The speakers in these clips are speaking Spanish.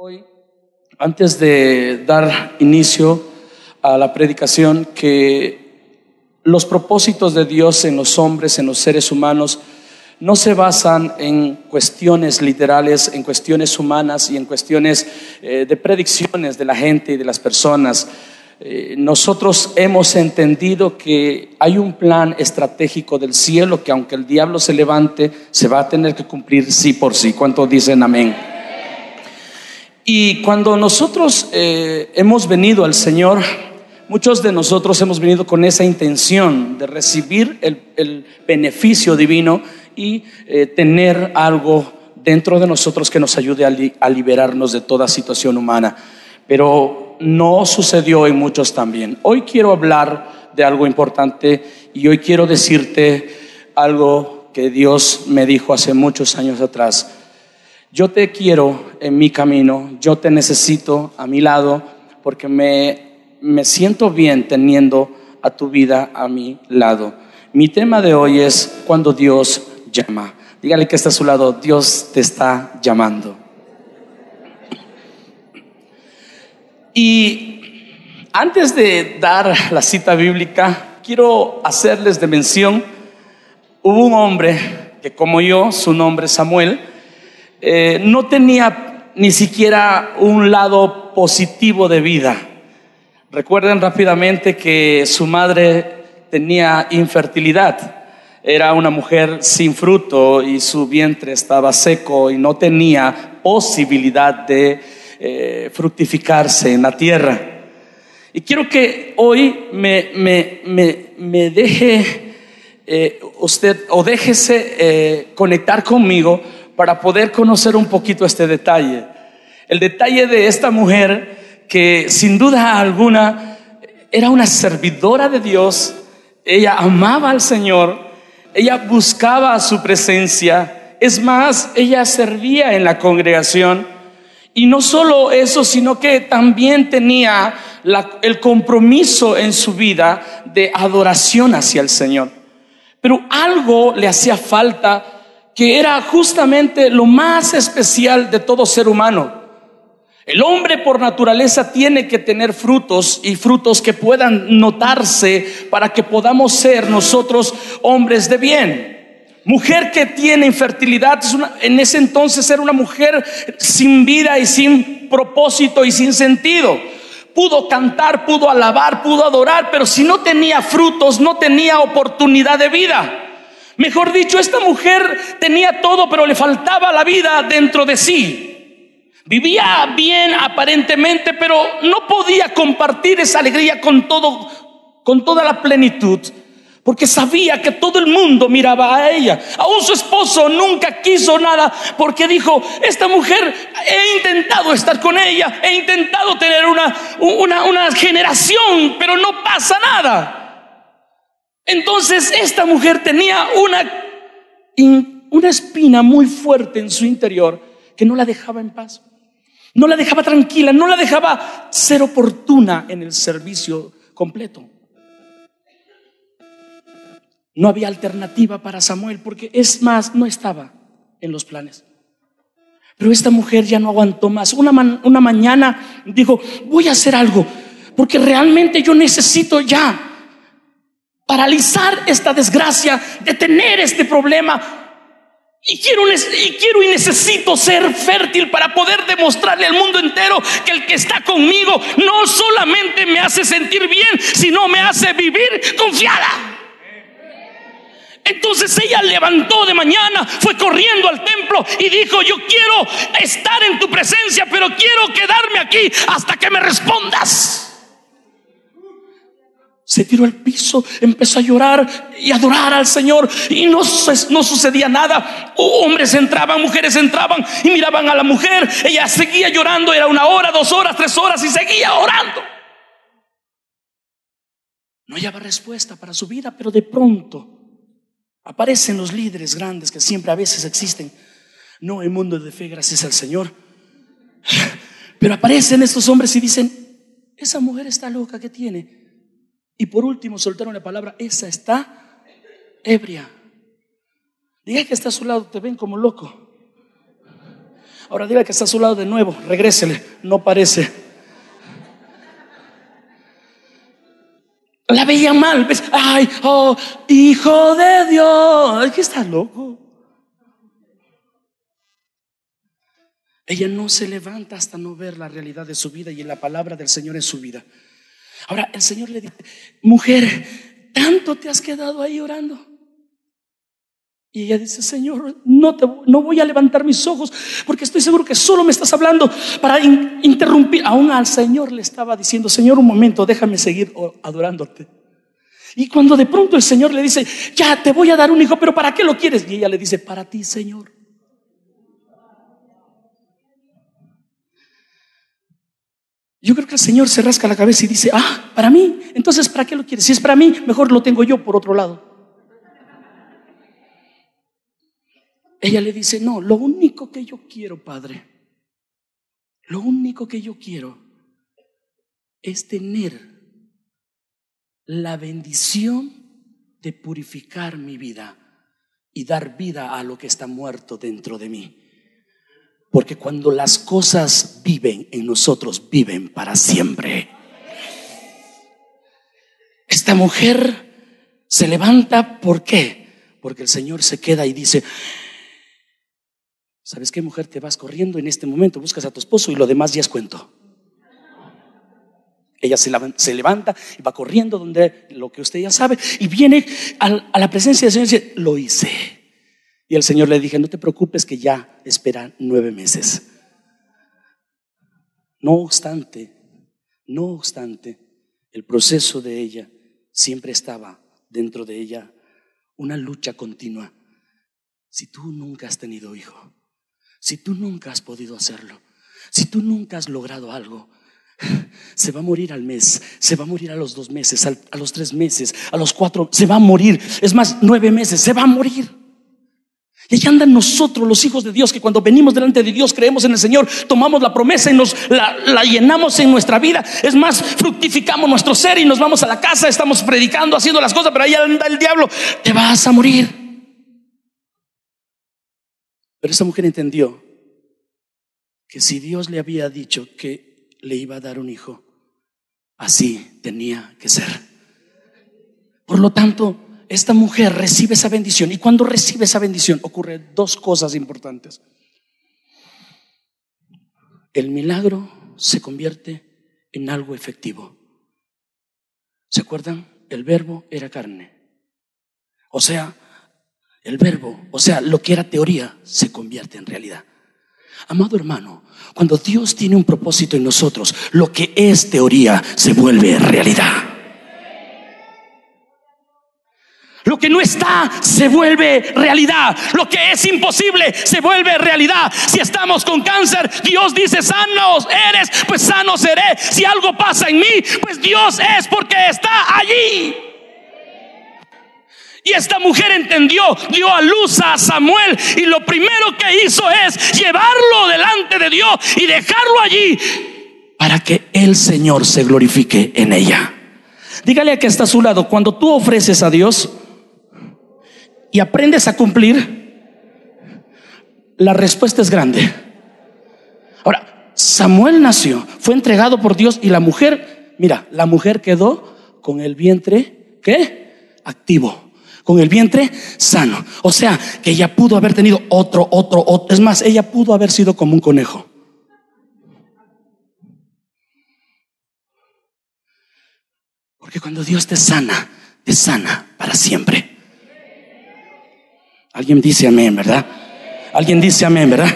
Hoy, antes de dar inicio a la predicación, que los propósitos de Dios en los hombres, en los seres humanos, no se basan en cuestiones literales, en cuestiones humanas y en cuestiones eh, de predicciones de la gente y de las personas. Eh, nosotros hemos entendido que hay un plan estratégico del cielo que aunque el diablo se levante, se va a tener que cumplir sí por sí. ¿Cuántos dicen amén? Y cuando nosotros eh, hemos venido al Señor, muchos de nosotros hemos venido con esa intención de recibir el, beneficio divino y eh, tener algo dentro de nosotros que nos ayude a, liberarnos de toda situación humana. Pero no sucedió en muchos también. Hoy quiero hablar de algo importante y hoy quiero decirte algo que Dios me dijo hace muchos años atrás yo te quiero en mi camino, yo te necesito a mi lado porque me, me siento bien teniendo a tu vida a mi lado. Mi tema de hoy es cuando Dios llama. Dígale que está a su lado, Dios te está llamando. Y antes de dar la cita bíblica, quiero hacerles de mención, hubo un hombre que como yo, su nombre es Samuel, eh, no tenía ni siquiera un lado positivo de vida. Recuerden rápidamente que su madre tenía infertilidad. Era una mujer sin fruto y su vientre estaba seco y no tenía posibilidad de eh, fructificarse en la tierra. Y quiero que hoy me, me, deje eh, usted o déjese conectar conmigo para poder conocer un poquito este detalle. El detalle de esta mujer que sin duda alguna era una servidora de Dios, ella amaba al Señor, ella buscaba su presencia, es más, ella servía en la congregación y no solo eso, sino que también tenía el compromiso en su vida de adoración hacia el Señor. Pero algo le hacía falta que era justamente lo más especial de todo ser humano. El hombre por naturaleza tiene que tener frutos y frutos que puedan notarse para que podamos ser nosotros hombres de bien. Mujer que tiene infertilidad, en ese entonces era una mujer sin vida y sin propósito y sin sentido. Pudo cantar, pudo alabar, pudo adorar, pero si no tenía frutos, no tenía oportunidad de vida. Mejor dicho, esta mujer tenía todo, pero le faltaba la vida dentro de sí. Vivía bien aparentemente, pero no podía compartir esa alegría con todo, con toda la plenitud, porque sabía que todo el mundo miraba a ella. Aún su esposo nunca quiso nada, porque dijo, esta mujer, he intentado estar con ella, he intentado tener una, una, una generación, pero no pasa nada. Entonces esta mujer tenía una, una espina muy fuerte en su interior que no la dejaba en paz, no la dejaba tranquila, no la dejaba ser oportuna en el servicio completo. No había alternativa para Samuel porque es más, no estaba en los planes. Pero esta mujer ya no aguantó más. Una, una mañana dijo, voy a hacer algo porque realmente yo necesito ya paralizar esta desgracia, detener este problema. Y quiero, y quiero y necesito ser fértil para poder demostrarle al mundo entero que el que está conmigo no solamente me hace sentir bien, sino me hace vivir confiada. Entonces ella levantó de mañana, fue corriendo al templo y dijo, yo quiero estar en tu presencia, pero quiero quedarme aquí hasta que me respondas se tiró al piso, empezó a llorar y adorar al Señor y no, no sucedía nada. Hombres entraban, mujeres entraban y miraban a la mujer. Ella seguía llorando, era una hora, dos horas, tres horas y seguía orando. No hallaba respuesta para su vida, pero de pronto aparecen los líderes grandes que siempre a veces existen. No en mundo de fe, gracias al Señor. Pero aparecen estos hombres y dicen, esa mujer está loca que tiene. Y por último soltaron la palabra, esa está ebria. Diga que está a su lado, te ven como loco. Ahora diga que está a su lado de nuevo, regrésele, no parece. La veía mal, ¿ves? Ay, oh, hijo de Dios, ¿qué está loco? Ella no se levanta hasta no ver la realidad de su vida y la palabra del Señor en su vida. Ahora el Señor le dice, mujer, ¿tanto te has quedado ahí orando? Y ella dice, Señor, no, te, no voy a levantar mis ojos porque estoy seguro que solo me estás hablando para interrumpir. Aún al Señor le estaba diciendo, Señor, un momento, déjame seguir adorándote. Y cuando de pronto el Señor le dice, ya te voy a dar un hijo, pero ¿para qué lo quieres? Y ella le dice, para ti, Señor. Yo creo que el Señor se rasca la cabeza y dice, ah, para mí, entonces ¿para qué lo quieres? Si es para mí, mejor lo tengo yo por otro lado. Ella le dice, no, lo único que yo quiero, Padre, lo único que yo quiero es tener la bendición de purificar mi vida y dar vida a lo que está muerto dentro de mí. Porque cuando las cosas viven en nosotros, viven para siempre. Esta mujer se levanta, ¿por qué? Porque el Señor se queda y dice, ¿Sabes qué, mujer? Te vas corriendo en este momento, buscas a tu esposo y lo demás ya es cuento. Ella se, levanta y va corriendo donde lo que usted ya sabe y viene a, la presencia del Señor y dice, lo hice. Y el Señor le dije, no te preocupes que ya espera nueve meses. No obstante, no obstante, el proceso de ella siempre estaba dentro de ella una lucha continua. Si tú nunca has tenido hijo, si tú nunca has podido hacerlo, si tú nunca has logrado algo, se va a morir al mes, se va a morir a los dos meses, a los tres meses, a los cuatro, se va a morir. Es más, nueve meses, se va a morir. Y ahí andan nosotros, los hijos de Dios, que cuando venimos delante de Dios, creemos en el Señor, tomamos la promesa y nos la, la, llenamos en nuestra vida. Es más, fructificamos nuestro ser y nos vamos a la casa, estamos predicando, haciendo las cosas, pero ahí anda el diablo, te vas a morir. Pero esa mujer entendió que si Dios le había dicho que le iba a dar un hijo, así tenía que ser. Por lo tanto, esta mujer recibe esa bendición y cuando recibe esa bendición ocurren dos cosas importantes. El milagro se convierte en algo efectivo. ¿Se acuerdan? El verbo era carne. O sea, el verbo, o sea, lo que era teoría, se convierte en realidad. Amado hermano, cuando Dios tiene un propósito en nosotros, lo que es teoría se vuelve realidad. Lo que no está se vuelve realidad. Lo que es imposible se vuelve realidad. Si estamos con cáncer, Dios dice, sanos eres, pues sano seré. Si algo pasa en mí, pues Dios es porque está allí. Y esta mujer entendió, dio a luz a Samuel y lo primero que hizo es llevarlo delante de Dios y dejarlo allí para que el Señor se glorifique en ella. Dígale a que está a su lado, cuando tú ofreces a Dios y aprendes a cumplir, la respuesta es grande. Ahora, Samuel nació, fue entregado por Dios y la mujer, mira, la mujer quedó con el vientre, ¿qué? Activo con el vientre sano. O sea, que ella pudo haber tenido otro, otro, otro. Es más, ella pudo haber sido como un conejo. Porque cuando Dios te sana, te sana para siempre. Alguien dice amén, ¿verdad? Alguien dice amén, ¿verdad?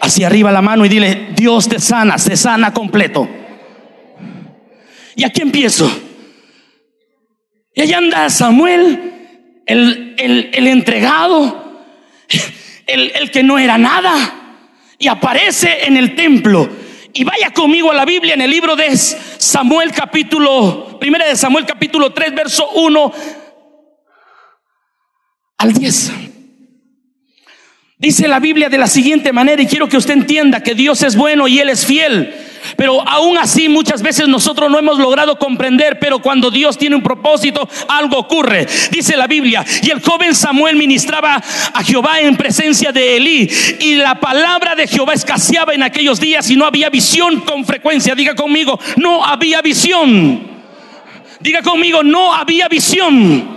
Así arriba la mano y dile, Dios te sana, se sana completo. Y aquí empiezo. Y allá anda Samuel el, el, entregado, el, el que no era nada, y aparece en el templo. Y vaya conmigo a la Biblia en el libro de Samuel capítulo, primera de Samuel capítulo 3, verso 1 al 10. Dice la Biblia de la siguiente manera, y quiero que usted entienda que Dios es bueno y Él es fiel. pero aún así muchas veces nosotros no hemos logrado comprender, pero cuando Dios tiene un propósito, algo ocurre. Dice la Biblia, y el joven Samuel ministraba a Jehová en presencia de Elí, y la palabra de Jehová escaseaba en aquellos días y no había visión con frecuencia. Diga conmigo, no había visión. Diga conmigo, no había visión.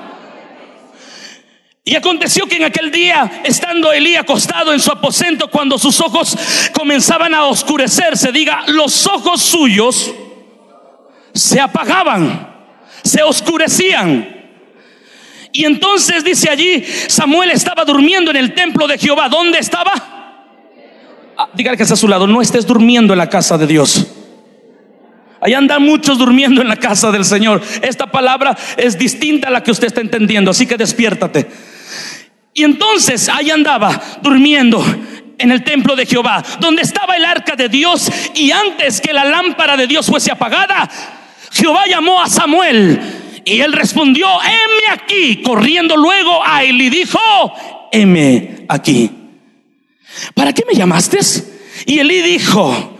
Y aconteció que en aquel día, estando Elí acostado en su aposento, cuando sus ojos comenzaban a oscurecerse, diga, los ojos suyos se apagaban, se oscurecían. Y entonces dice allí, Samuel estaba durmiendo en el templo de Jehová. ¿Dónde estaba? Ah, dígale que está a su lado, no estés durmiendo en la casa de Dios. Ahí andan muchos durmiendo en la casa del Señor. Esta palabra es distinta a la que usted está entendiendo, así que despiértate. Y entonces ahí andaba durmiendo en el templo de Jehová, donde estaba el arca de Dios. Y antes que la lámpara de Dios fuese apagada, Jehová llamó a Samuel. Y él respondió, heme aquí, corriendo luego a él y dijo, heme aquí. ¿Para qué me llamaste? Y Elí dijo,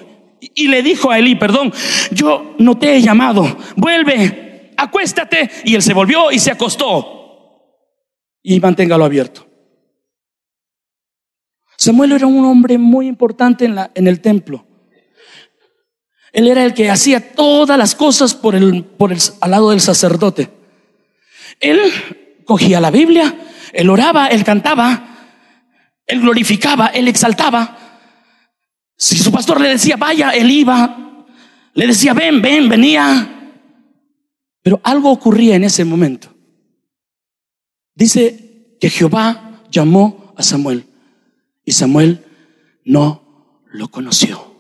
y le dijo a Elí, perdón, yo no te he llamado, vuelve, acuéstate. Y él se volvió y se acostó. Y manténgalo abierto. Samuel era un hombre muy importante en, el templo. Él era el que hacía todas las cosas por el, por el, al lado del sacerdote. Él cogía la Biblia, él oraba, él cantaba, él glorificaba, él exaltaba. Si su pastor le decía, vaya, él iba. Le decía, ven, ven, venía. Pero algo ocurría en ese momento. Dice que Jehová llamó a Samuel. Y Samuel no lo conoció.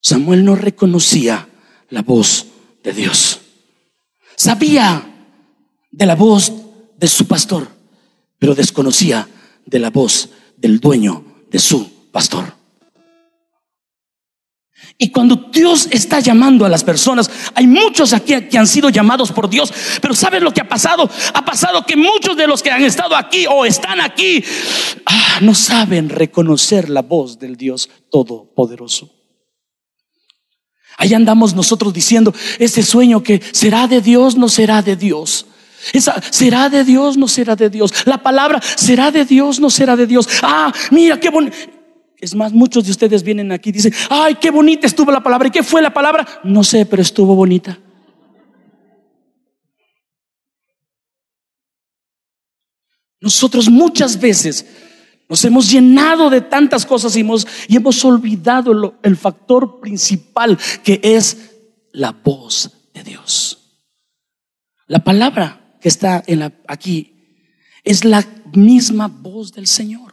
Samuel no reconocía la voz de Dios. Sabía de la voz de su pastor, pero desconocía de la voz del dueño de su pastor. Y cuando Dios está llamando a las personas, hay muchos aquí que han sido llamados por Dios, pero ¿sabes lo que ha pasado? Ha pasado que muchos de los que han estado aquí o están aquí ah, no saben reconocer la voz del Dios Todopoderoso. Ahí andamos nosotros diciendo, ese sueño que será de Dios, no será de Dios. Esa será de Dios, no será de Dios. La palabra será de Dios, no será de Dios. Ah, mira qué bonito. Es más, muchos de ustedes vienen aquí y dicen, ay, qué bonita estuvo la palabra. ¿Y qué fue la palabra? No sé, pero estuvo bonita. Nosotros muchas veces nos hemos llenado de tantas cosas y hemos, y hemos olvidado el factor principal que es la voz de Dios. La palabra que está aquí es la misma voz del Señor.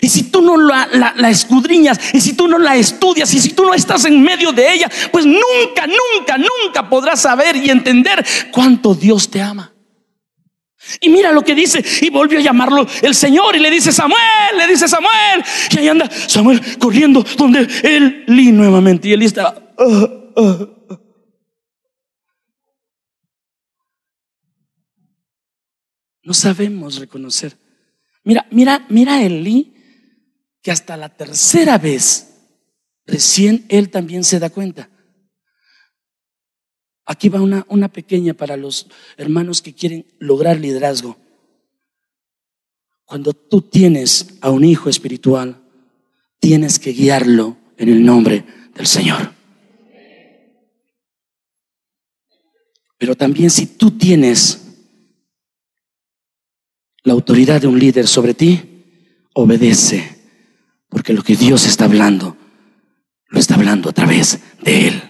Y si tú no la, escudriñas, y si tú no la estudias, y si tú no estás en medio de ella, pues nunca, nunca, nunca podrás saber y entender cuánto Dios te ama. Y mira lo que dice, y volvió a llamarlo el Señor, y le dice Samuel, le dice Samuel, y ahí anda Samuel corriendo donde él li nuevamente, y él está. Uh, uh, uh. No sabemos reconocer. Mira, mira, mira Elí hasta la tercera vez recién él también se da cuenta. Aquí va una, una pequeña para los hermanos que quieren lograr liderazgo. Cuando tú tienes a un hijo espiritual, tienes que guiarlo en el nombre del Señor. Pero también si tú tienes la autoridad de un líder sobre ti, obedece porque lo que Dios está hablando, lo está hablando a través de Él.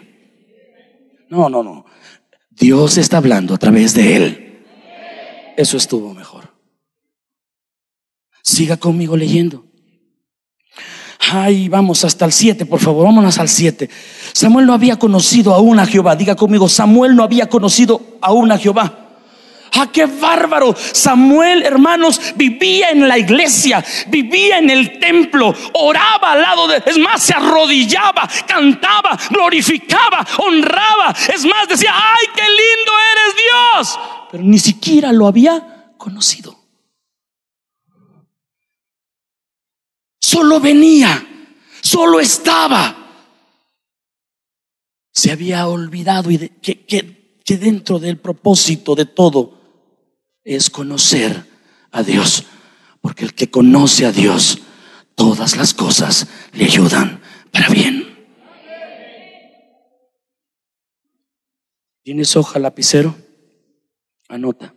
No, no, no. Dios está hablando a través de Él. Eso estuvo mejor. Siga conmigo leyendo. Ay, vamos hasta el 7, por favor, vámonos al 7. Samuel no había conocido aún a Jehová. Diga conmigo, Samuel no había conocido aún a Jehová. ¡Ah, qué bárbaro! Samuel, hermanos, vivía en la iglesia, vivía en el templo, oraba al lado de, es más, se arrodillaba, cantaba, glorificaba, honraba. Es más, decía, ¡ay, qué lindo eres Dios! Pero ni siquiera lo había conocido. Solo venía solo estaba. Se había olvidado y que, que dentro del propósito de todo es conocer a Dios. Porque el que conoce a Dios, todas las cosas le ayudan para bien. ¿Tienes hoja lapicero? Anota.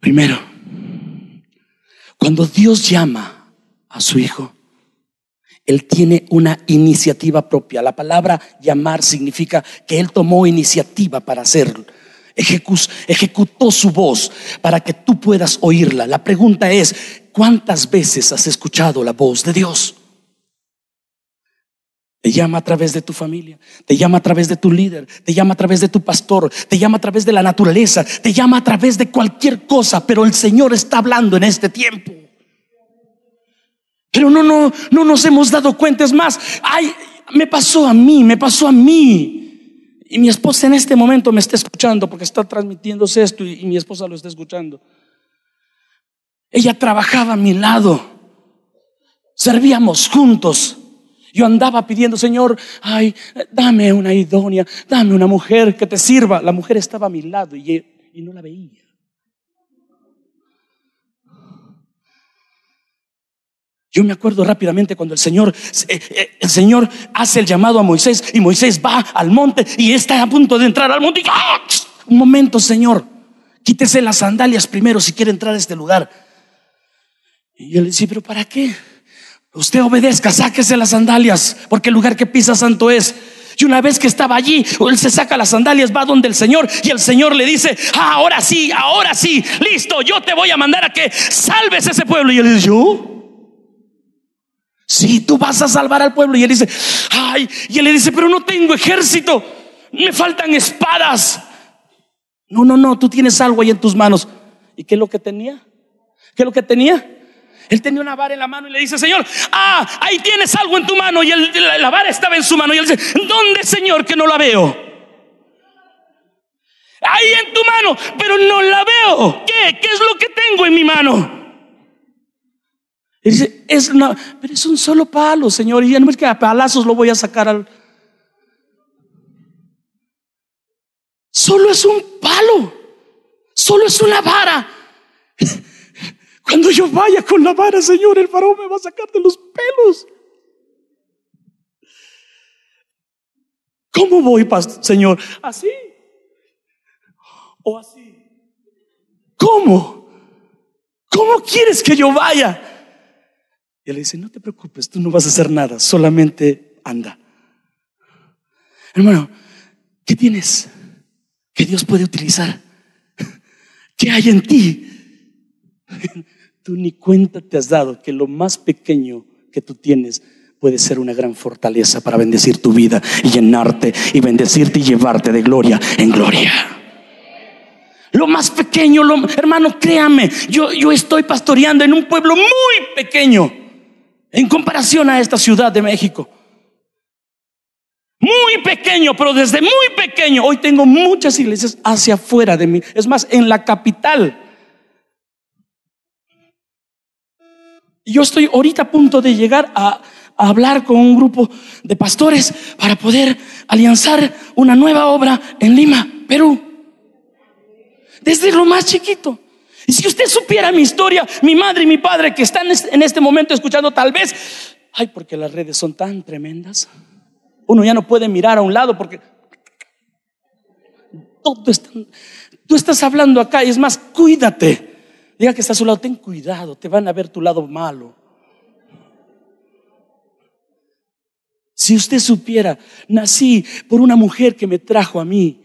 Primero, cuando Dios llama a su hijo, Él tiene una iniciativa propia. La palabra llamar significa que Él tomó iniciativa para hacerlo. ejecutó su voz para que tú puedas oírla. La pregunta es, ¿cuántas veces has escuchado la voz de Dios? Te llama a través de tu familia, te llama a través de tu líder, te llama a través de tu pastor, te llama a través de la naturaleza, te llama a través de cualquier cosa, pero el Señor está hablando en este tiempo. Pero no, no, no nos hemos dado cuenta. Más, ay, me pasó a mí, me pasó a mí. Y mi esposa en este momento me está escuchando porque está transmitiéndose esto y, y mi esposa lo está escuchando. Ella trabajaba a mi lado, servíamos juntos. Yo andaba pidiendo, Señor, ay, dame una idónea, dame una mujer que te sirva. La mujer estaba a mi lado y, y no la veía. Yo me acuerdo rápidamente cuando el Señor, eh, eh, el Señor hace el llamado a Moisés y Moisés va al monte y está a punto de entrar al monte. Y, ¡ah! Un momento, Señor, quítese las sandalias primero si quiere entrar a este lugar. Y yo le decía, pero ¿para qué? Usted obedezca, sáquese las sandalias, porque el lugar que pisa santo es. Y una vez que estaba allí, él se saca las sandalias, va donde el Señor y el Señor le dice, ah, ahora sí, ahora sí, listo, yo te voy a mandar a que salves ese pueblo. Y él dice, ¿yo? Sí, tú vas a salvar al pueblo. Y él dice, ay, y él le dice, pero no tengo ejército, me faltan espadas. No, no, no, tú tienes algo ahí en tus manos. ¿Y qué es lo que tenía? ¿Qué es lo que tenía? Él tenía una vara en la mano y le dice, Señor, ah, ahí tienes algo en tu mano. Y la vara estaba en su mano. Y él dice, ¿dónde, Señor, que no la veo? Ahí en tu mano, pero no la veo. ¿Qué? ¿Qué es lo que tengo en mi mano? Y dice, es pero es un solo palo, Señor. Y ya no es que a palazos lo voy a sacar al... Solo es un palo. Solo es una vara. Cuando yo vaya con la vara, Señor, el varón me va a sacar de los pelos. ¿Cómo voy, Señor? ¿Así? ¿O así? ¿Cómo? ¿Cómo quieres que yo vaya? Y le dice, no te preocupes, tú no vas a hacer nada, solamente anda. Hermano, ¿qué tienes que Dios puede utilizar? ¿Qué hay en ti? Tú ni cuenta te has dado que lo más pequeño que tú tienes puede ser una gran fortaleza para bendecir tu vida y llenarte y bendecirte y llevarte de gloria en gloria. Lo más pequeño, hermano, créame, yo, yo estoy pastoreando en un pueblo muy pequeño en comparación a esta ciudad de México. Muy pequeño, pero desde muy pequeño, hoy tengo muchas iglesias hacia afuera de mí. Es más, en la capital Yo estoy ahorita a punto de llegar a, hablar con un grupo de pastores para poder alianzar una nueva obra en Lima, Perú. Desde lo más chiquito. Y si usted supiera mi historia, mi madre y mi padre que están en este momento escuchando, tal vez, ay, porque las redes son tan tremendas. Uno ya no puede mirar a un lado porque todo está, tú estás hablando acá y es más, cuídate. Diga que está a su lado, ten cuidado, te van a ver tu lado malo. Si usted supiera, nací por una mujer que me trajo a mí.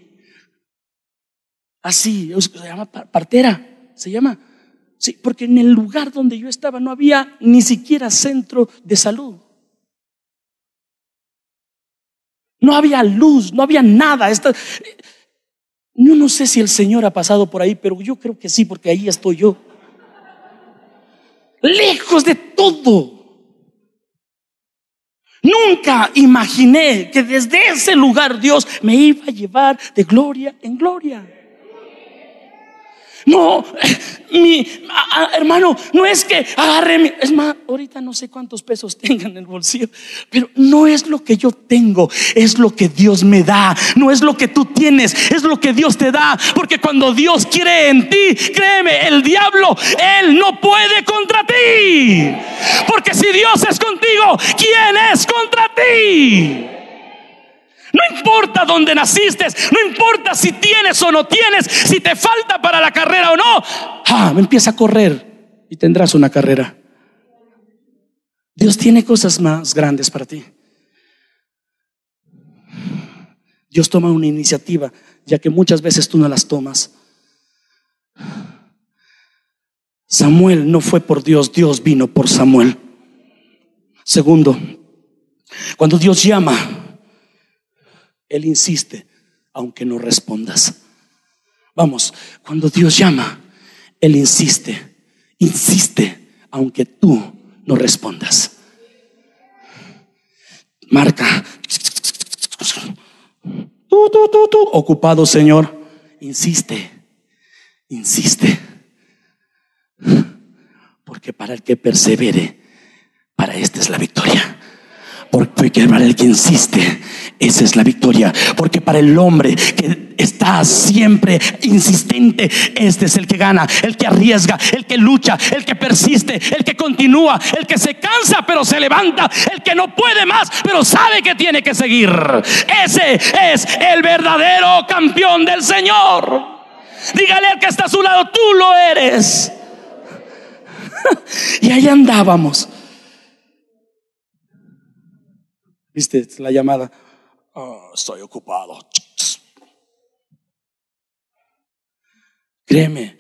Así, se llama partera, se llama. Sí, porque en el lugar donde yo estaba no había ni siquiera centro de salud. No había luz, no había nada. Yo no sé si el Señor ha pasado por ahí, pero yo creo que sí, porque ahí estoy yo. Lejos de todo. Nunca imaginé que desde ese lugar Dios me iba a llevar de gloria en gloria. No, mi hermano, no es que agarre mi, es más, ahorita no sé cuántos pesos tengan en el bolsillo, pero no es lo que yo tengo, es lo que Dios me da, no es lo que tú tienes, es lo que Dios te da, porque cuando Dios quiere en ti, créeme, el diablo, él no puede contra ti, porque si Dios es contigo, ¿quién es contra ti? No importa dónde naciste, no importa si tienes o no tienes, si te falta para la carrera o no. Ah, empieza a correr y tendrás una carrera. Dios tiene cosas más grandes para ti. Dios toma una iniciativa, ya que muchas veces tú no las tomas. Samuel no fue por Dios, Dios vino por Samuel. Segundo, cuando Dios llama, él insiste, aunque no respondas. Vamos, cuando Dios llama, Él insiste, insiste, aunque tú no respondas. Marca. Tú, tú, tú, tú. Ocupado, Señor. Insiste, insiste. Porque para el que persevere, para esta es la victoria. Porque para el que insiste, esa es la victoria. Porque para el hombre que está siempre insistente, este es el que gana, el que arriesga, el que lucha, el que persiste, el que continúa, el que se cansa pero se levanta, el que no puede más pero sabe que tiene que seguir. Ese es el verdadero campeón del Señor. Dígale al que está a su lado, tú lo eres. y ahí andábamos. ¿Viste la llamada? Oh, estoy ocupado. Créeme,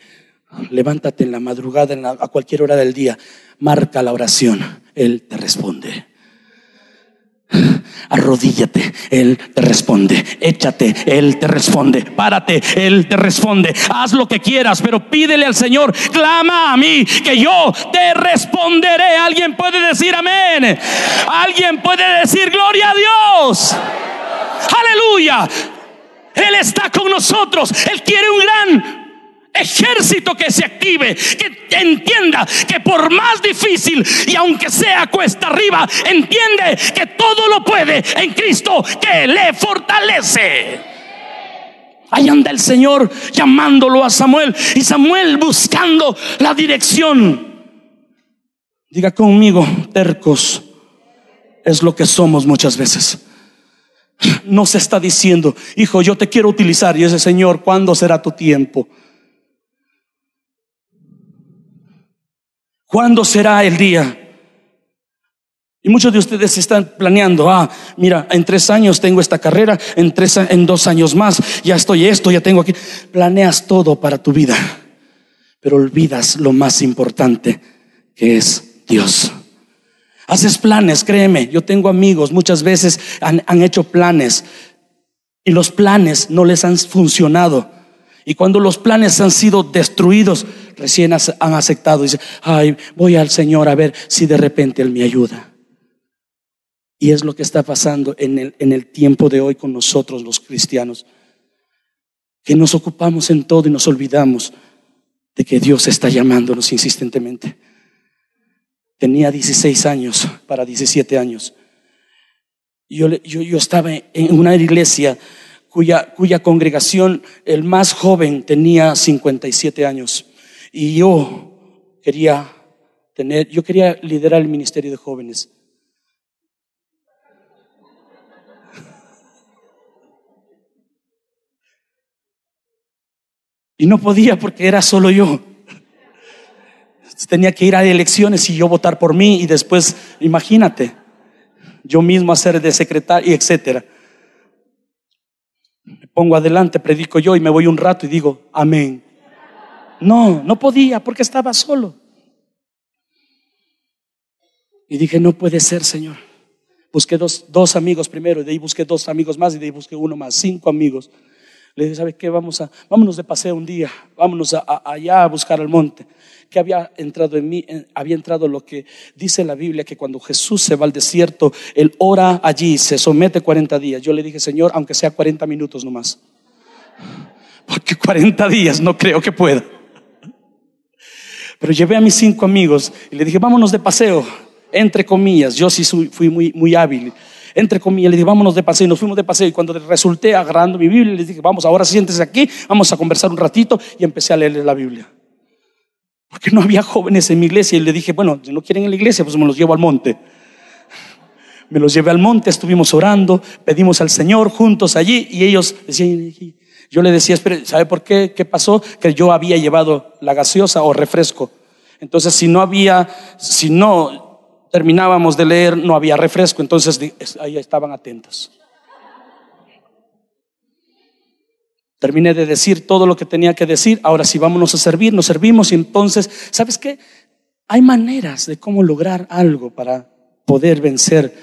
levántate en la madrugada, a cualquier hora del día, marca la oración, Él te responde. Arrodíllate, Él te responde. Échate, Él te responde. Párate, Él te responde. Haz lo que quieras, pero pídele al Señor. Clama a mí, que yo te responderé. Alguien puede decir amén. Alguien puede decir gloria a Dios. Aleluya. Él está con nosotros. Él quiere un gran ejército que se active, que entienda que por más difícil y aunque sea cuesta arriba, entiende que todo lo puede en Cristo que le fortalece. Ahí anda el Señor llamándolo a Samuel y Samuel buscando la dirección. Diga conmigo, tercos es lo que somos muchas veces. No se está diciendo, hijo, yo te quiero utilizar y ese Señor, ¿cuándo será tu tiempo? ¿Cuándo será el día? Y muchos de ustedes están planeando, ah, mira, en tres años tengo esta carrera, en, tres, en dos años más, ya estoy esto, ya tengo aquí. Planeas todo para tu vida, pero olvidas lo más importante, que es Dios. Haces planes, créeme, yo tengo amigos, muchas veces han, han hecho planes y los planes no les han funcionado y cuando los planes han sido destruidos, recién han aceptado. Dice, ay, voy al Señor a ver si de repente Él me ayuda. Y es lo que está pasando en el, en el tiempo de hoy con nosotros los cristianos. Que nos ocupamos en todo y nos olvidamos de que Dios está llamándonos insistentemente. Tenía 16 años para 17 años. Yo, yo, yo estaba en una iglesia cuya, cuya congregación, el más joven, tenía 57 años. Y yo quería tener, yo quería liderar el ministerio de jóvenes. Y no podía porque era solo yo. Tenía que ir a elecciones y yo votar por mí y después, imagínate, yo mismo hacer de secretario, etcétera pongo adelante, predico yo y me voy un rato y digo, amén. No, no podía porque estaba solo. Y dije, no puede ser, Señor. Busqué dos, dos amigos primero, y de ahí busqué dos amigos más, y de ahí busqué uno más, cinco amigos. Le dije, ¿sabes qué? Vamos a, vámonos de paseo un día, vámonos allá a buscar al monte que había entrado en mí, había entrado lo que dice la Biblia, que cuando Jesús se va al desierto, él ora allí, se somete 40 días. Yo le dije, Señor, aunque sea 40 minutos nomás, porque 40 días no creo que pueda. Pero llevé a mis cinco amigos y le dije, vámonos de paseo, entre comillas. Yo sí fui muy, muy hábil. Entre comillas, le dije, vámonos de paseo. Y nos fuimos de paseo. Y cuando resulté agarrando mi Biblia, le dije, vamos, ahora siéntese aquí, vamos a conversar un ratito. Y empecé a leer la Biblia. Porque no había jóvenes en mi iglesia. Y le dije, bueno, si no quieren en la iglesia, pues me los llevo al monte. Me los llevé al monte, estuvimos orando, pedimos al Señor juntos allí. Y ellos decían, yo le decía, ¿sabe por qué? ¿Qué pasó? Que yo había llevado la gaseosa o refresco. Entonces, si no había, si no terminábamos de leer, no había refresco. Entonces, ahí estaban atentos. Terminé de decir todo lo que tenía que decir. Ahora sí, vámonos a servir, nos servimos y entonces, ¿sabes qué? Hay maneras de cómo lograr algo para poder vencer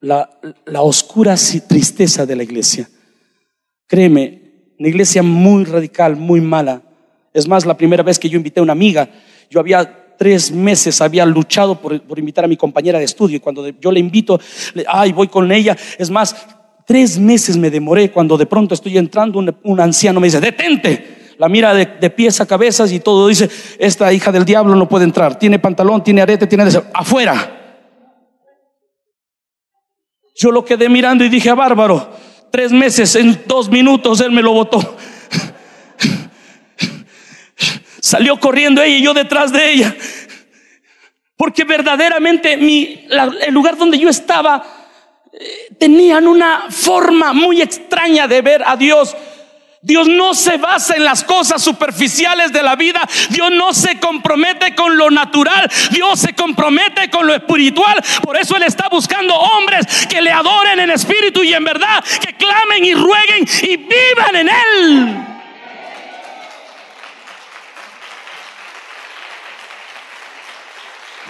la, la oscura tristeza de la iglesia. Créeme, una iglesia muy radical, muy mala. Es más, la primera vez que yo invité a una amiga, yo había tres meses, había luchado por, invitar a mi compañera de estudio y cuando yo le invito, ay, voy con ella. Es más, tres meses me demoré cuando de pronto estoy entrando, un, anciano me dice, detente. La mira de, pies a cabezas y todo dice, esta hija del diablo no puede entrar. Tiene pantalón, tiene arete, tiene deseo. Afuera. Yo lo quedé mirando y dije, a bárbaro tres meses, en dos minutos él me lo votó. Salió corriendo ella y yo detrás de ella. Porque verdaderamente mi, el lugar donde yo estaba tenían una forma muy extraña de ver a Dios. Dios no se basa en las cosas superficiales de la vida. Dios no se compromete con lo natural. Dios se compromete con lo espiritual. Por eso Él está buscando hombres que le adoren en espíritu y en verdad, que clamen y rueguen y vivan en Él.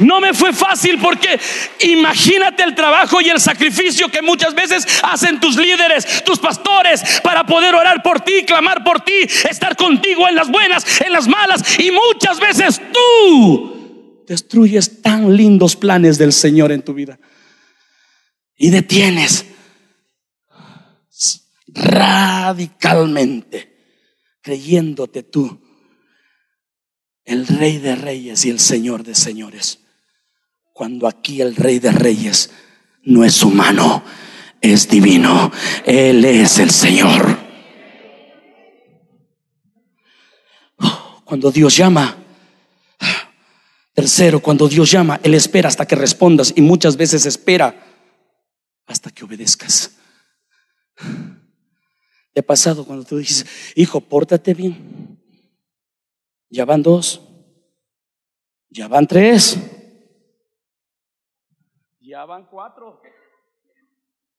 No me fue fácil porque imagínate el trabajo y el sacrificio que muchas veces hacen tus líderes, tus pastores, para poder orar por ti, clamar por ti, estar contigo en las buenas, en las malas. Y muchas veces tú destruyes tan lindos planes del Señor en tu vida. Y detienes radicalmente, creyéndote tú el Rey de Reyes y el Señor de Señores cuando aquí el Rey de Reyes no es humano, es divino. Él es el Señor. Cuando Dios llama, tercero, cuando Dios llama, Él espera hasta que respondas y muchas veces espera hasta que obedezcas. ¿Te ha pasado cuando tú dices, hijo, pórtate bien? Ya van dos, ya van tres. Ya van cuatro.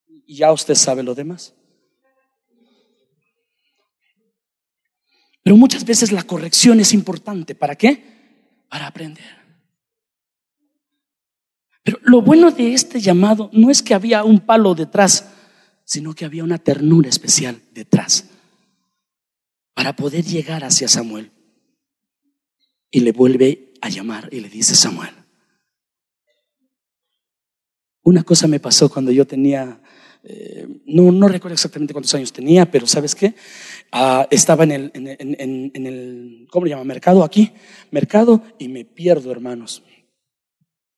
Y ya usted sabe lo demás. Pero muchas veces la corrección es importante. ¿Para qué? Para aprender. Pero lo bueno de este llamado no es que había un palo detrás, sino que había una ternura especial detrás para poder llegar hacia Samuel. Y le vuelve a llamar y le dice Samuel, una cosa me pasó cuando yo tenía, eh, no, recuerdo exactamente cuántos años tenía, pero ¿sabes qué? Ah, estaba en el, ¿cómo le llama? Mercado aquí, mercado, y me pierdo, hermanos.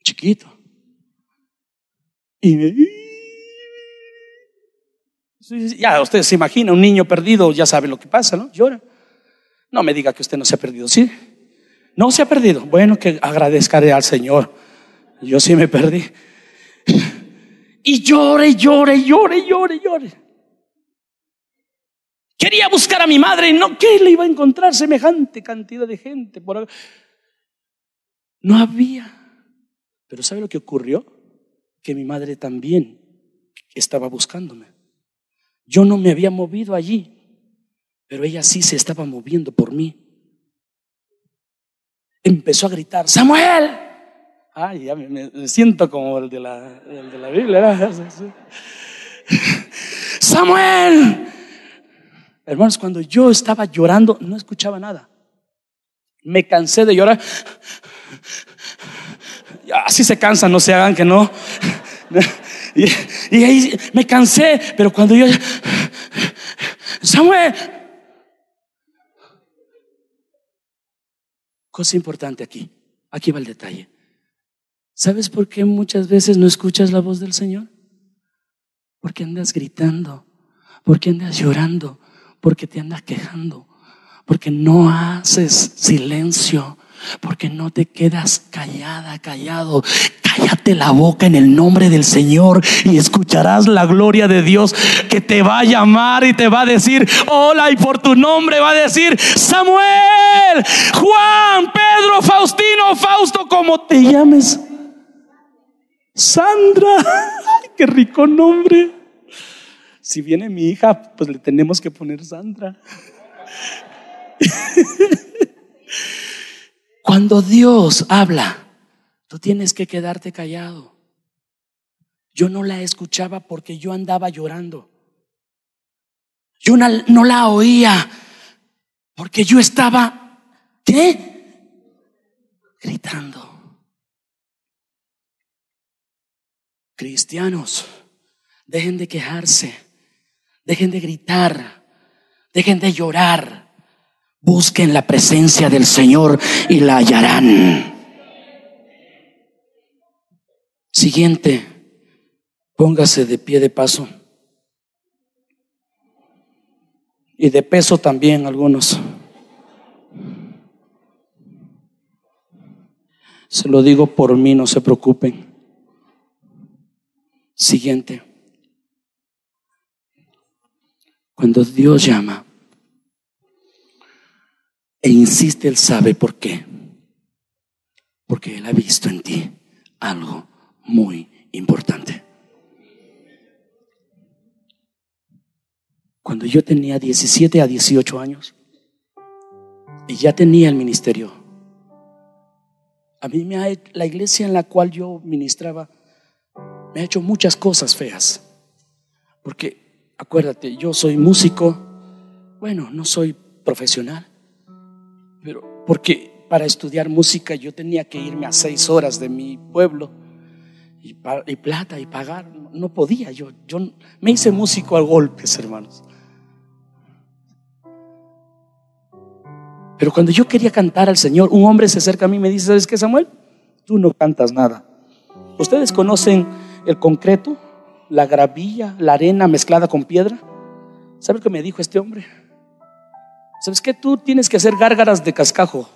Chiquito. Y me... Ya, usted se imagina, un niño perdido, ya sabe lo que pasa, ¿no? Llora. No me diga que usted no se ha perdido, ¿sí? No se ha perdido. Bueno, que agradezcaré al Señor. Yo sí me perdí. Y llore, llore, llore, llore, llore. Quería buscar a mi madre no, ¿qué le iba a encontrar semejante cantidad de gente? Por... No había. Pero ¿sabe lo que ocurrió? Que mi madre también estaba buscándome. Yo no me había movido allí, pero ella sí se estaba moviendo por mí. Empezó a gritar, Samuel, Ay, ya me, siento como el de la, de la Biblia. Samuel. Hermanos, cuando yo estaba llorando, no escuchaba nada. Me cansé de llorar. Así se cansan, no se hagan que no. Y ahí me cansé, pero cuando yo... Samuel, Cosa importante aquí. Aquí va el detalle. ¿Sabes por qué muchas veces no escuchas la voz del Señor? Porque andas gritando, porque andas llorando, porque te andas quejando, porque no haces silencio, porque no te quedas callada, callado. Cállate la boca en el nombre del Señor y escucharás la gloria de Dios que te va a llamar y te va a decir, hola, y por tu nombre va a decir, Samuel, Juan, Pedro, Faustino, Fausto, como te llames. Sandra, qué rico nombre. Si viene mi hija, pues le tenemos que poner Sandra. Cuando Dios habla, tú tienes que quedarte callado. Yo no la escuchaba porque yo andaba llorando. Yo no, la oía porque yo estaba, ¿qué? Gritando. Cristianos, dejen de quejarse, dejen de gritar, dejen de llorar. Busquen la presencia del Señor y la hallarán. Siguiente, póngase de pie de paso. Y de peso también algunos. Se lo digo por mí, no se preocupen. Siguiente. Cuando Dios llama, e insiste, Él sabe por qué. Porque Él ha visto en ti algo muy importante. Cuando yo tenía 17 a 18 años y ya tenía el ministerio, a mí me la iglesia en la cual yo ministraba me ha hecho muchas cosas feas. Porque, acuérdate, yo soy músico, bueno, no soy profesional, pero porque para estudiar música yo tenía que irme a seis horas de mi pueblo y, plata y pagar. No podía, yo, yo me hice músico a golpes, hermanos. Pero cuando yo quería cantar al Señor, un hombre se acerca a mí y me dice, ¿sabes qué, Samuel? Tú no cantas nada. ¿Ustedes conocen el concreto, la gravilla, la arena mezclada con piedra? ¿Sabe qué me dijo este hombre? ¿Sabes qué? Tú tienes que hacer gárgaras de cascajo.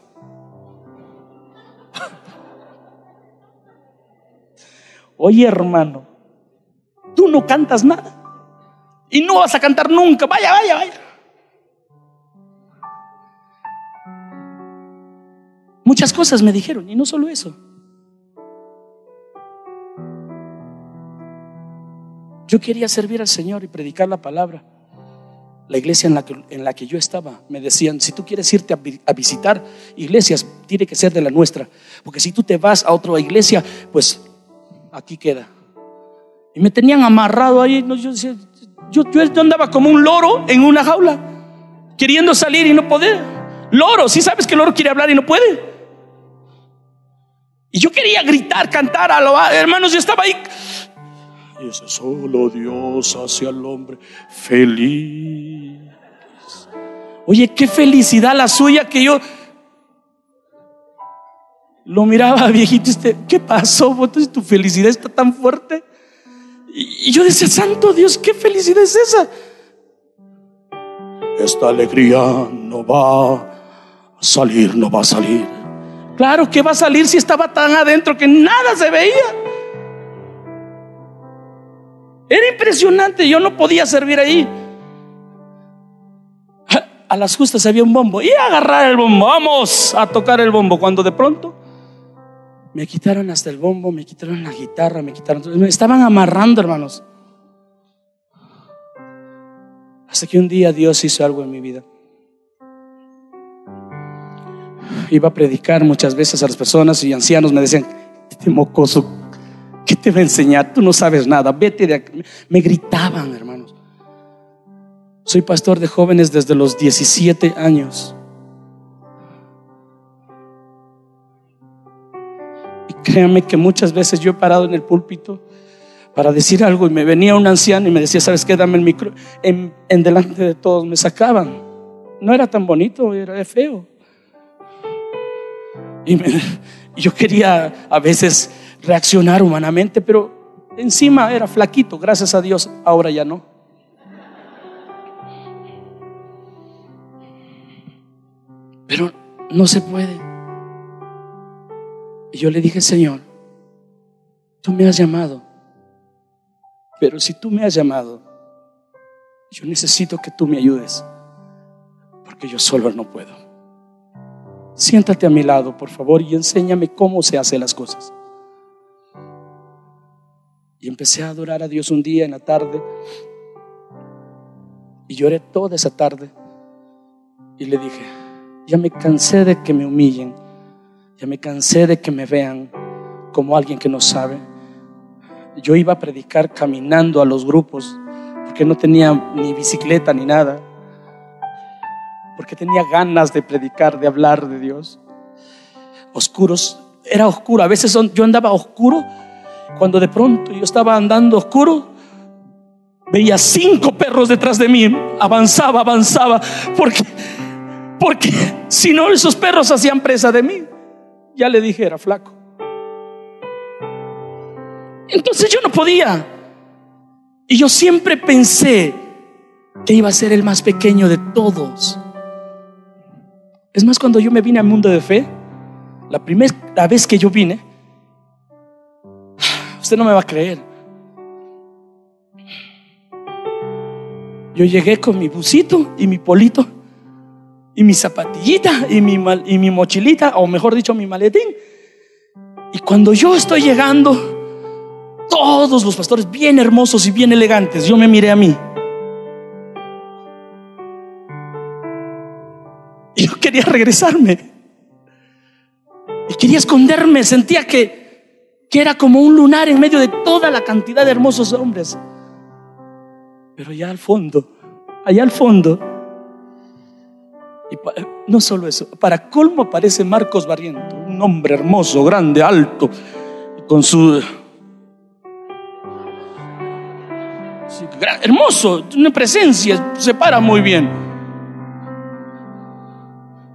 Oye, hermano, tú no cantas nada. Y no vas a cantar nunca. Vaya, vaya, vaya. Muchas cosas me dijeron, y no solo eso. Yo quería servir al Señor y predicar la palabra la iglesia en la, que, en la que yo estaba, me decían, si tú quieres irte a, visitar iglesias, tiene que ser de la nuestra. Porque si tú te vas a otra iglesia, pues aquí queda. Y me tenían amarrado ahí. yo, yo, yo, andaba como un loro en una jaula, queriendo salir y no poder. Loro, si sabes que el loro quiere hablar y no puede. Y yo quería gritar, cantar a los hermanos, yo estaba ahí y ese solo Dios hace al hombre feliz. Oye, qué felicidad la suya que yo lo miraba viejito. ¿Qué pasó? Tu felicidad está tan fuerte. Y yo decía, Santo Dios, ¿qué felicidad es esa? Esta alegría no va a salir, no va a salir. Claro que va a salir si estaba tan adentro que nada se veía. Era impresionante, yo no podía servir ahí. A las justas había un bombo y agarrar el bombo, vamos a tocar el bombo. Cuando de pronto me quitaron hasta el bombo, me quitaron la guitarra, me quitaron, me estaban amarrando, hermanos. Hasta que un día Dios hizo algo en mi vida. Iba a predicar muchas veces a las personas y ancianos me decían, este mocoso, ¿Qué te va a enseñar? Tú no sabes nada. Vete de aquí. Me gritaban, hermanos. Soy pastor de jóvenes desde los 17 años. Y créanme que muchas veces yo he parado en el púlpito para decir algo y me venía un anciano y me decía, ¿sabes qué? Dame el micro. En, en delante de todos me sacaban. No era tan bonito, era feo. Y, yo quería a veces reaccionar humanamente, pero encima era flaquito, gracias a Dios, ahora ya no. Pero no se puede. Y yo le dije, Señor, tú me has llamado, pero si tú me has llamado, yo necesito que tú me ayudes, porque yo solo no puedo. Siéntate a mi lado, por favor, y enséñame cómo se hacen las cosas. Y empecé a adorar a Dios un día en la tarde. Y lloré toda esa tarde. Y le dije, ya me cansé de que me humillen. Ya me cansé de que me vean como alguien que no sabe. Yo iba a predicar caminando a los grupos porque no tenía ni bicicleta ni nada. Porque tenía ganas de predicar, de hablar de Dios. Oscuros, era oscuro. A veces yo andaba oscuro cuando de pronto yo estaba andando oscuro. Veía cinco perros detrás de mí. Avanzaba, avanzaba. Porque, porque si no, esos perros hacían presa de mí. Ya le dije, era flaco. Entonces yo no podía. Y yo siempre pensé que iba a ser el más pequeño de todos. Es más, cuando yo me vine al mundo de fe, la primera vez que yo vine, usted no me va a creer. Yo llegué con mi busito y mi polito y mi zapatillita y mi, y mi mochilita, o mejor dicho, mi maletín. Y cuando yo estoy llegando, todos los pastores bien hermosos y bien elegantes, yo me miré a mí. Y yo quería regresarme. Y quería esconderme. Sentía que, que era como un lunar en medio de toda la cantidad de hermosos hombres. Pero allá al fondo, allá al fondo, y no solo eso, para colmo aparece Marcos Barriento, un hombre hermoso, grande, alto, con su... hermoso, una presencia, se para muy bien.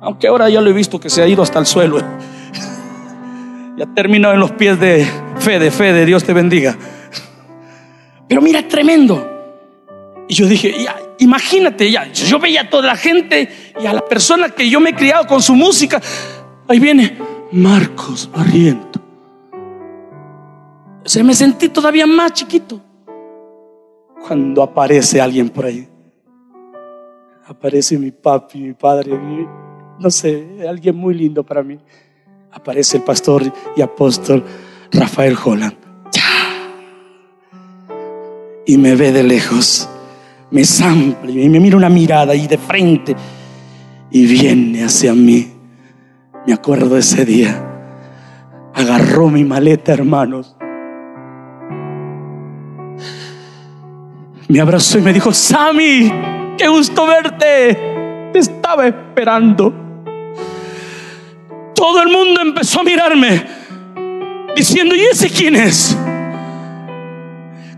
Aunque ahora ya lo he visto que se ha ido hasta el suelo. Ya terminó en los pies de fe, de fe, de Dios te bendiga. Pero mira, tremendo. Y yo dije, ya, imagínate, ya, yo veía a toda la gente y a la persona que yo me he criado con su música. Ahí viene Marcos Barriento. Se me sentí todavía más chiquito cuando aparece alguien por ahí. Aparece mi papi, mi padre, no sé, alguien muy lindo para mí. Aparece el pastor y apóstol Rafael Holland. Y me ve de lejos me sample y me mira una mirada y de frente y viene hacia mí. Me acuerdo ese día. Agarró mi maleta, hermanos. Me abrazó y me dijo, Sammy, qué gusto verte. Te estaba esperando. Todo el mundo empezó a mirarme diciendo, ¿y ese quién es?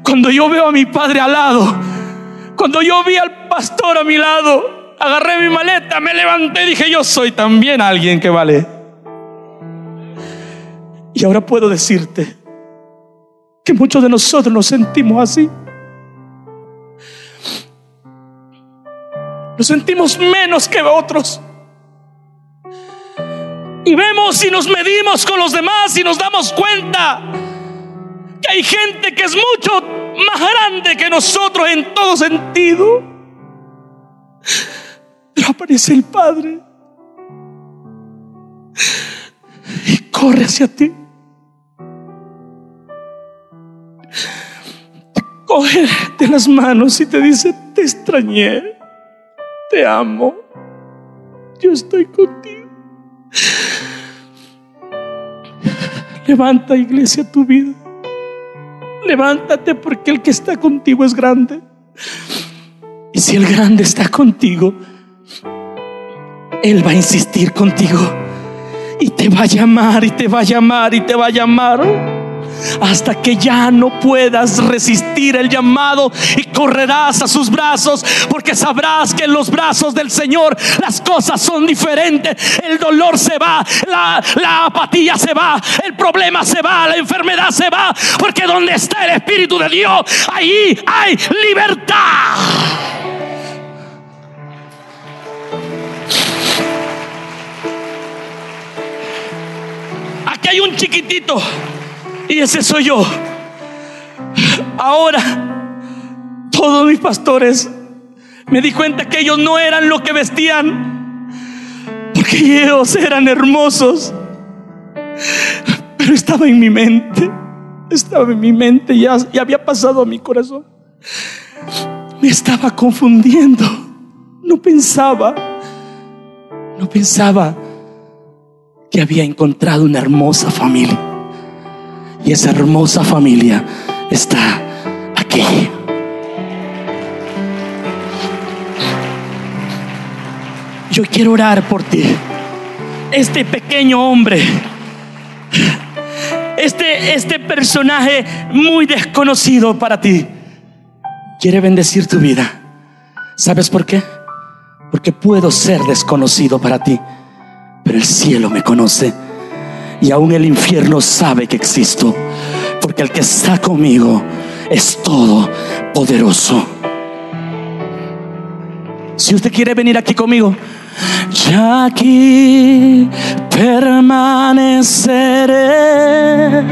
Cuando yo veo a mi padre al lado, cuando yo vi al pastor a mi lado, agarré mi maleta, me levanté y dije, yo soy también alguien que vale. Y ahora puedo decirte que muchos de nosotros nos sentimos así. Nos sentimos menos que otros. Y nos medimos con los demás y nos damos cuenta que hay gente que es mucho más grande que nosotros en todo sentido. Pero aparece el Padre y corre hacia ti. Te coge de las manos y te dice, te extrañé, te amo, yo estoy contigo. Levanta, iglesia, tu vida. Levántate porque el que está contigo es grande. Y si el grande está contigo, Él va a insistir contigo. Y te va a llamar, y te va a llamar, y te va a llamar. Hasta que ya no puedas resistir el llamado y correrás a sus brazos porque sabrás que en los brazos del Señor las cosas son diferentes. El dolor se va, la, apatía se va, el problema se va, la enfermedad se va, porque donde está el Espíritu de Dios, ahí hay libertad. Aquí hay un chiquitito y ese soy yo. Ahora, todos mis pastores me di cuenta que ellos no eran lo que vestían, porque ellos eran hermosos. Pero estaba en mi mente, estaba en mi mente, ya, ya había pasado a mi corazón. Me estaba confundiendo, no pensaba, no pensaba que había encontrado una hermosa familia. Y esa hermosa familia está aquí. Yo quiero orar por ti. Este pequeño hombre, este, este personaje muy desconocido para ti, quiere bendecir tu vida. ¿Sabes por qué? Porque puedo ser desconocido para ti, pero el cielo me conoce y aún el infierno sabe que existo, porque el que está conmigo es todo poderoso. Si usted quiere venir aquí conmigo, ya aquí permaneceré.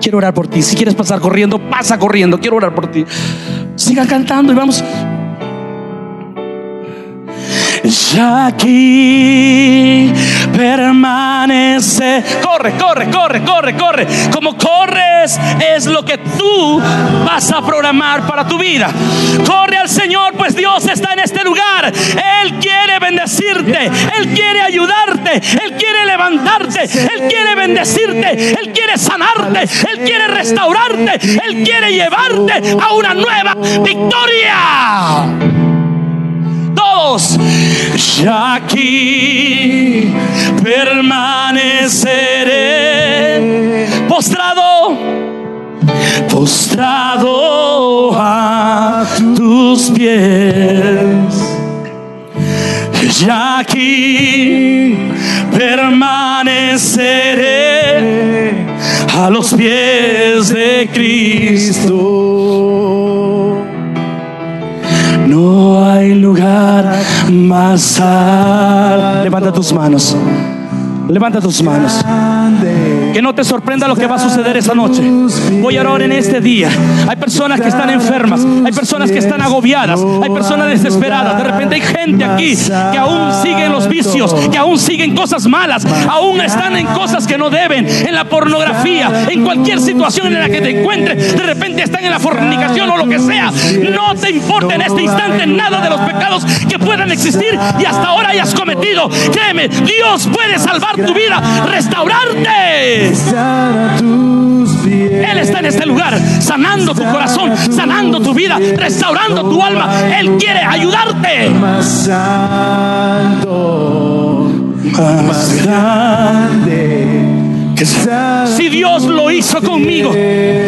Quiero orar por ti. Si quieres pasar corriendo, pasa corriendo. Quiero orar por ti. Siga cantando y vamos ya aquí permanece. Corre, corre, corre, corre, corre. Como corres es lo que tú vas a programar para tu vida. Corre al Señor, pues Dios está en este lugar. Él quiere bendecirte, Él quiere ayudarte, Él quiere levantarte, Él quiere bendecirte, Él quiere sanarte, Él quiere restaurarte, Él quiere llevarte a una nueva victoria todos, ya aquí permaneceré postrado, postrado a tus pies. Ya aquí permaneceré a los pies de Cristo. No hay lugar más alto. Levanta tus manos. Levanta tus manos. Que no te sorprenda lo que va a suceder esa noche. Voy a orar en este día. Hay personas que están enfermas. Hay personas que están agobiadas. Hay personas desesperadas. De repente hay gente aquí que aún siguen los vicios. Que aún siguen cosas malas. Aún están en cosas que no deben. En la pornografía. En cualquier situación en la que te encuentres. De repente están en la fornicación o lo que sea. No te importa en este instante nada de los pecados que puedan existir y hasta ahora hayas cometido. Créeme, Dios puede salvar tu vida, restaurarte. Él está en este lugar, sanando tu corazón, sanando tu vida, restaurando tu alma. Él quiere ayudarte. Más alto, más grande. Si Dios lo hizo conmigo,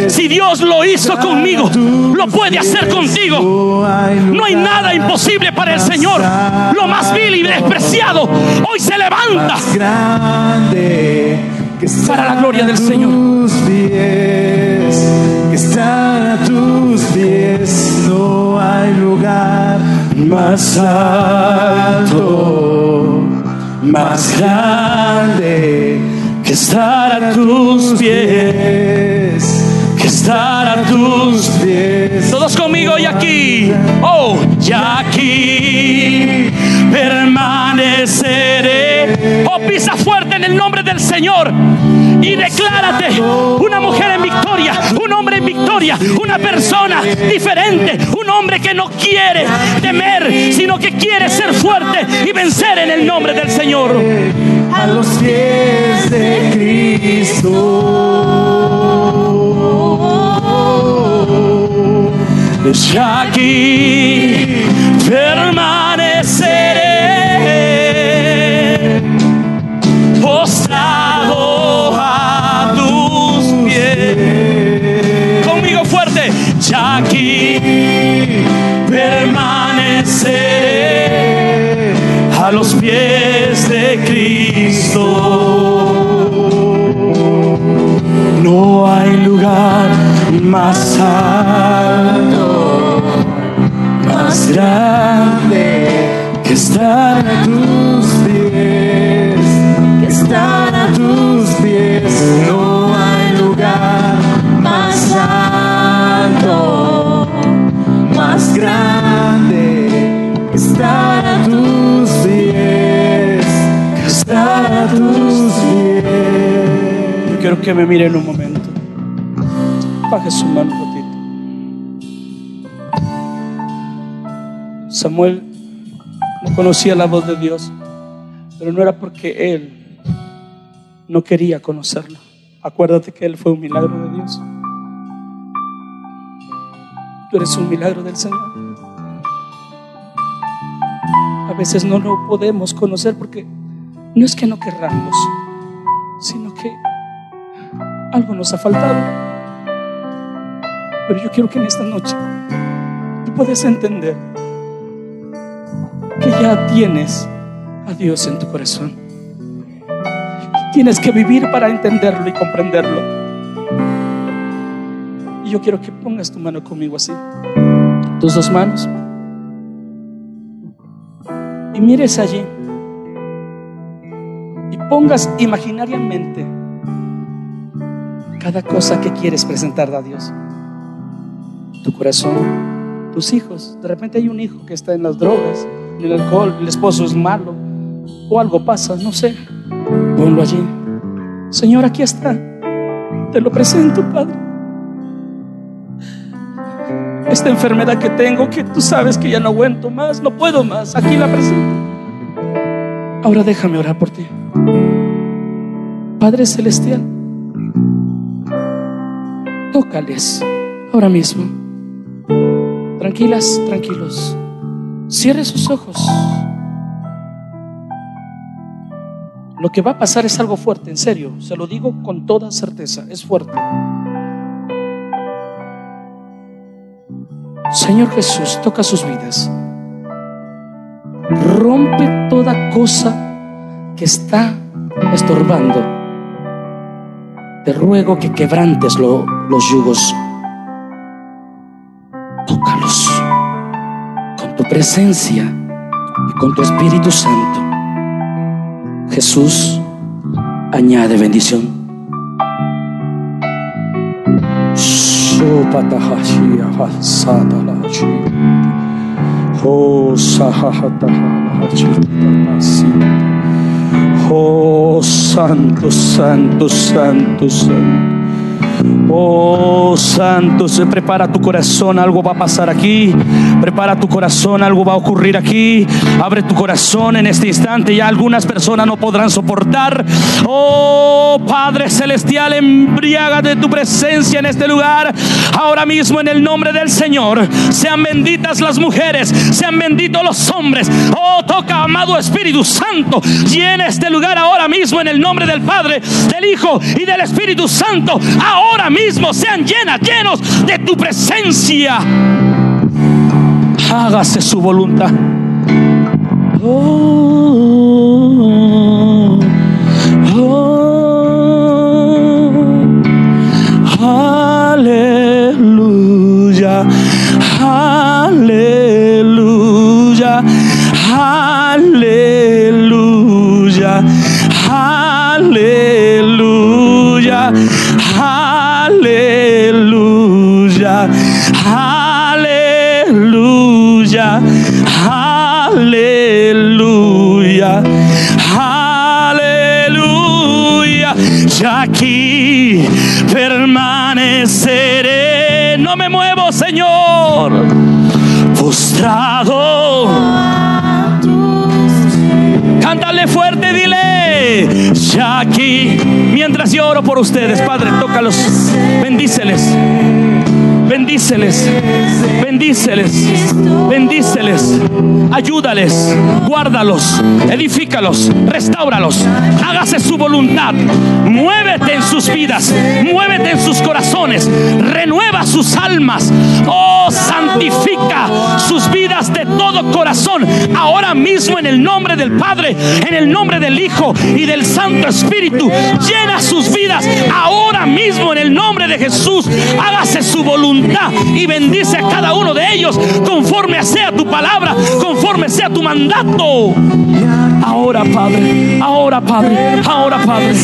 si Dios lo hizo conmigo, lo puede hacer contigo. No hay nada imposible para el Señor. Lo más vil y despreciado hoy se levanta para la gloria del Señor. Que están a tus pies, no hay lugar más alto, más grande que estar a tus pies, que estar a tus pies. Todos conmigo y aquí, oh, y aquí permaneceré. Oh, pisa fuerte en el nombre del Señor y declárate una mujer en victoria, un hombre en victoria, una persona diferente, un hombre que no quiere temer, sino que quiere ser fuerte y vencer en el nombre del Señor a los pies de Cristo. Ya aquí permaneceré aquí permaneceré a los pies de Cristo. No hay lugar más alto, más grande que estar a tus pies, que estar que me miren un momento. Baje su mano un ratito. Samuel no conocía la voz de Dios, pero no era porque él no quería conocerlo. Acuérdate que él fue un milagro de Dios. Tú eres un milagro del Señor. A veces no lo podemos conocer porque no es que no querramos, sino que algo nos ha faltado. Pero yo quiero que en esta noche tú puedas entender que ya tienes a Dios en tu corazón. Tienes que vivir para entenderlo y comprenderlo. Y yo quiero que pongas tu mano conmigo así, tus dos manos, y mires allí y pongas imaginariamente cada cosa que quieres presentar a Dios. Tu corazón, tus hijos. De repente hay un hijo que está en las drogas, en el alcohol, el esposo es malo, o algo pasa, no sé. Ponlo allí. Señor, aquí está. Te lo presento, Padre. Esta enfermedad que tengo, que tú sabes que ya no aguanto más, no puedo más, aquí la presento. Ahora déjame orar por ti. Padre Celestial, tócales ahora mismo. Tranquilas, tranquilos. Cierre sus ojos. Lo que va a pasar es algo fuerte, en serio. Se lo digo con toda certeza. Es fuerte. Señor Jesús, toca sus vidas. Rompe toda cosa que está estorbando. Te ruego que quebrantes lo- los yugos. Tócalos con tu presencia y con tu Espíritu Santo. Jesús, añade bendición. Oh. Oh, santo, santo, santo, santo. Oh Santo, se prepara tu corazón, algo va a pasar aquí. Prepara tu corazón, algo va a ocurrir aquí. Abre tu corazón en este instante. Ya algunas personas no podrán soportar. Oh Padre Celestial, embriaga de tu presencia en este lugar. Ahora mismo en el nombre del Señor. Sean benditas las mujeres, sean benditos los hombres. Oh, toca, amado Espíritu Santo. Llena este lugar ahora mismo en el nombre del Padre, del Hijo y del Espíritu Santo. Ahora mismo sean llenas, llenos de tu presencia. Hágase su voluntad. Oh, por ustedes, Padre, tócalos, bendíceles. Bendíceles, bendíceles, bendíceles, ayúdales, guárdalos, edifícalos, restauralos, hágase su voluntad, muévete en sus vidas, muévete en sus corazones, renueva sus almas. Oh, santifica sus vidas de todo corazón. Ahora mismo en el nombre del Padre, en el nombre del Hijo y del Santo Espíritu. Llena sus vidas ahora mismo en el nombre de Jesús. Hágase su voluntad y bendice a cada uno de ellos conforme sea tu palabra, conforme sea tu mandato. Ahora, Padre, ahora, Padre, ahora, Padre.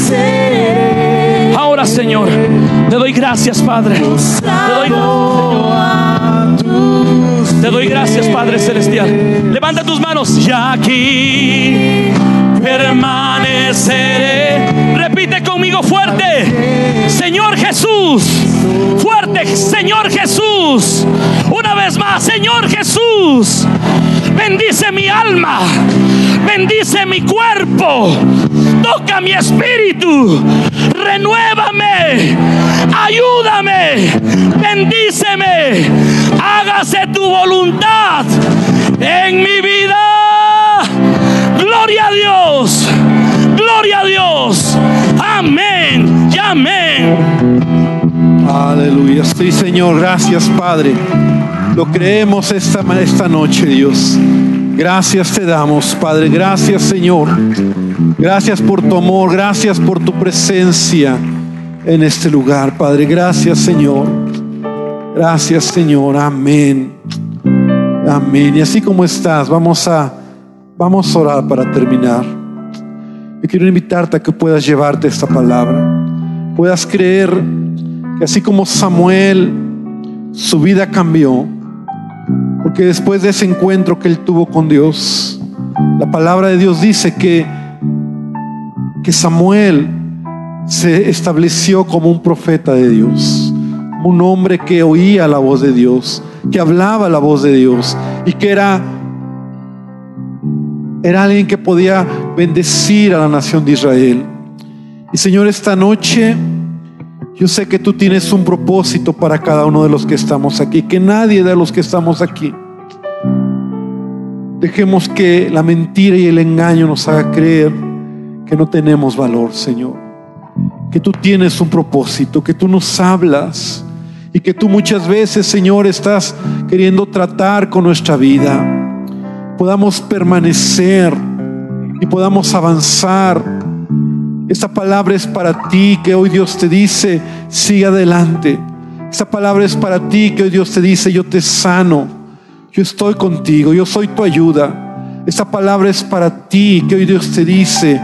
Ahora, Señor, te doy gracias, Padre. Te doy, te doy gracias, Padre Celestial. Levanta tus manos. Y aquí permaneceré. Conmigo fuerte. Señor Jesús. Fuerte, Señor Jesús. Una vez más, Señor Jesús. Bendice mi alma. Bendice mi cuerpo. Toca mi espíritu. Renuévame. Ayúdame. Bendíceme. Hágase tu voluntad en mi vida. Gloria a Dios. Gloria a Dios. Amén. Aleluya. Sí, Señor. Gracias, Padre. Lo creemos esta, esta noche, Dios. Gracias te damos, Padre. Gracias, Señor. Gracias por tu amor. Gracias por tu presencia en este lugar, Padre. Gracias, Señor. Gracias, Señor. Amén. Amén. Y así como estás, vamos a vamos a orar para terminar. Yo quiero invitarte a que puedas llevarte esta palabra. Puedas creer que así como Samuel su vida cambió, porque después de ese encuentro que él tuvo con Dios, la palabra de Dios dice que que Samuel se estableció como un profeta de Dios, un hombre que oía la voz de Dios, que hablaba la voz de Dios y que era era alguien que podía bendecir a la nación de Israel. Y Señor, esta noche yo sé que tú tienes un propósito para cada uno de los que estamos aquí, que nadie de los que estamos aquí dejemos que la mentira y el engaño nos haga creer que no tenemos valor, Señor. Que tú tienes un propósito, que tú nos hablas y que tú muchas veces, Señor, estás queriendo tratar con nuestra vida. Podamos permanecer y podamos avanzar. Esta palabra es para ti que hoy Dios te dice, sigue adelante. Esta palabra es para ti que hoy Dios te dice, yo te sano, yo estoy contigo, yo soy tu ayuda. Esta palabra es para ti que hoy Dios te dice,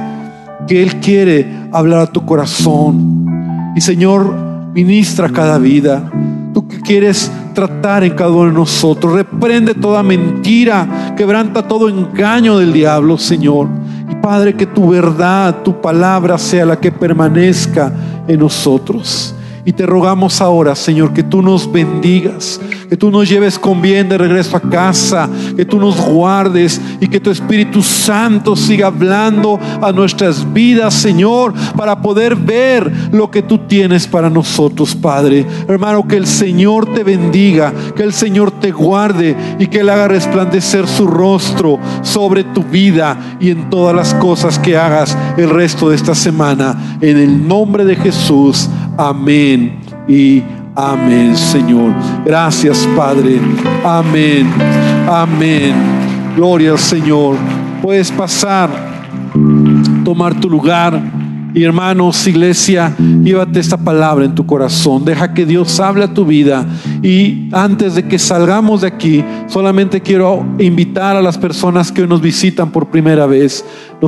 que Él quiere hablar a tu corazón. Y Señor, ministra cada vida. Tú que quieres tratar en cada uno de nosotros. Reprende toda mentira, quebranta todo engaño del diablo, Señor. Padre, que tu verdad, tu palabra sea la que permanezca en nosotros. Y te rogamos ahora, Señor, que tú nos bendigas, que tú nos lleves con bien de regreso a casa, que tú nos guardes y que tu Espíritu Santo siga hablando a nuestras vidas, Señor, para poder ver lo que tú tienes para nosotros, Padre. Hermano, que el Señor te bendiga, que el Señor te guarde y que Él haga resplandecer su rostro sobre tu vida y en todas las cosas que hagas el resto de esta semana. En el nombre de Jesús. Amén y amén, Señor. Gracias, Padre. Amén. Amén. Gloria al Señor. Puedes pasar, tomar tu lugar. Y hermanos, iglesia, llévate esta palabra en tu corazón. Deja que Dios hable a tu vida. Y antes de que salgamos de aquí, solamente quiero invitar a las personas que hoy nos visitan por primera vez.